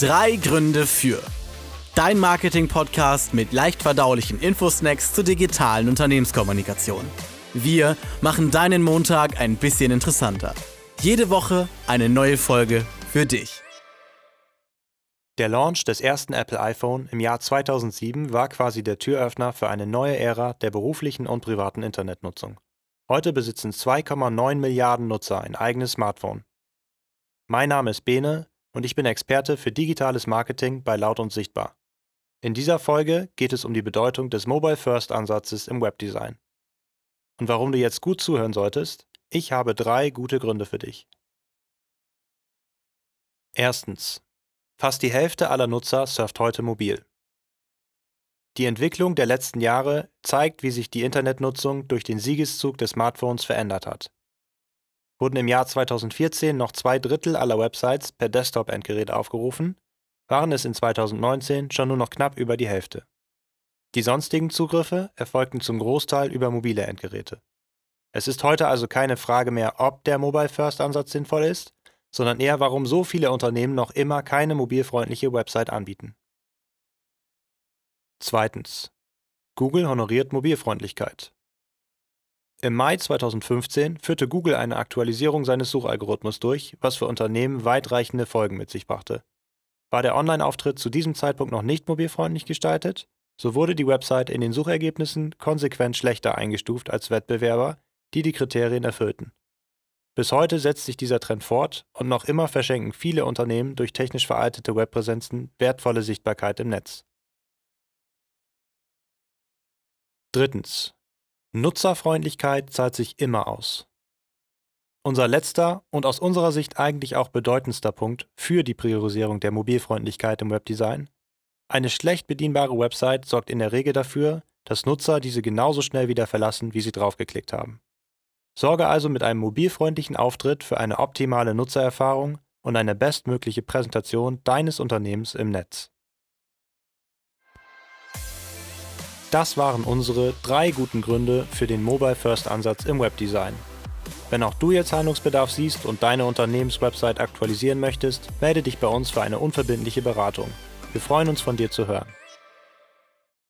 Drei Gründe für. Dein Marketing-Podcast mit leicht verdaulichen Infosnacks zur digitalen Unternehmenskommunikation. Wir machen deinen Montag ein bisschen interessanter. Jede Woche eine neue Folge für dich. Der Launch des ersten Apple iPhone im Jahr 2007 war quasi der Türöffner für eine neue Ära der beruflichen und privaten Internetnutzung. Heute besitzen 2,9 Milliarden Nutzer ein eigenes Smartphone. Mein Name ist Bene und ich bin Experte für digitales Marketing bei Laut und Sichtbar. In dieser Folge geht es um die Bedeutung des Mobile First Ansatzes im Webdesign. Und warum du jetzt gut zuhören solltest? Ich habe drei gute Gründe für dich. Erstens. Fast die Hälfte aller Nutzer surft heute mobil. Die Entwicklung der letzten Jahre zeigt, wie sich die Internetnutzung durch den Siegeszug des Smartphones verändert hat wurden im Jahr 2014 noch zwei Drittel aller Websites per Desktop-Endgerät aufgerufen, waren es in 2019 schon nur noch knapp über die Hälfte. Die sonstigen Zugriffe erfolgten zum Großteil über mobile Endgeräte. Es ist heute also keine Frage mehr, ob der Mobile First Ansatz sinnvoll ist, sondern eher, warum so viele Unternehmen noch immer keine mobilfreundliche Website anbieten. Zweitens. Google honoriert Mobilfreundlichkeit. Im Mai 2015 führte Google eine Aktualisierung seines Suchalgorithmus durch, was für Unternehmen weitreichende Folgen mit sich brachte. War der Online-Auftritt zu diesem Zeitpunkt noch nicht mobilfreundlich gestaltet, so wurde die Website in den Suchergebnissen konsequent schlechter eingestuft als Wettbewerber, die die Kriterien erfüllten. Bis heute setzt sich dieser Trend fort und noch immer verschenken viele Unternehmen durch technisch veraltete Webpräsenzen wertvolle Sichtbarkeit im Netz. Drittens. Nutzerfreundlichkeit zahlt sich immer aus. Unser letzter und aus unserer Sicht eigentlich auch bedeutendster Punkt für die Priorisierung der Mobilfreundlichkeit im Webdesign. Eine schlecht bedienbare Website sorgt in der Regel dafür, dass Nutzer diese genauso schnell wieder verlassen, wie sie draufgeklickt haben. Sorge also mit einem mobilfreundlichen Auftritt für eine optimale Nutzererfahrung und eine bestmögliche Präsentation deines Unternehmens im Netz. Das waren unsere drei guten Gründe für den Mobile First Ansatz im Webdesign. Wenn auch du jetzt Handlungsbedarf siehst und deine Unternehmenswebsite aktualisieren möchtest, melde dich bei uns für eine unverbindliche Beratung. Wir freuen uns von dir zu hören.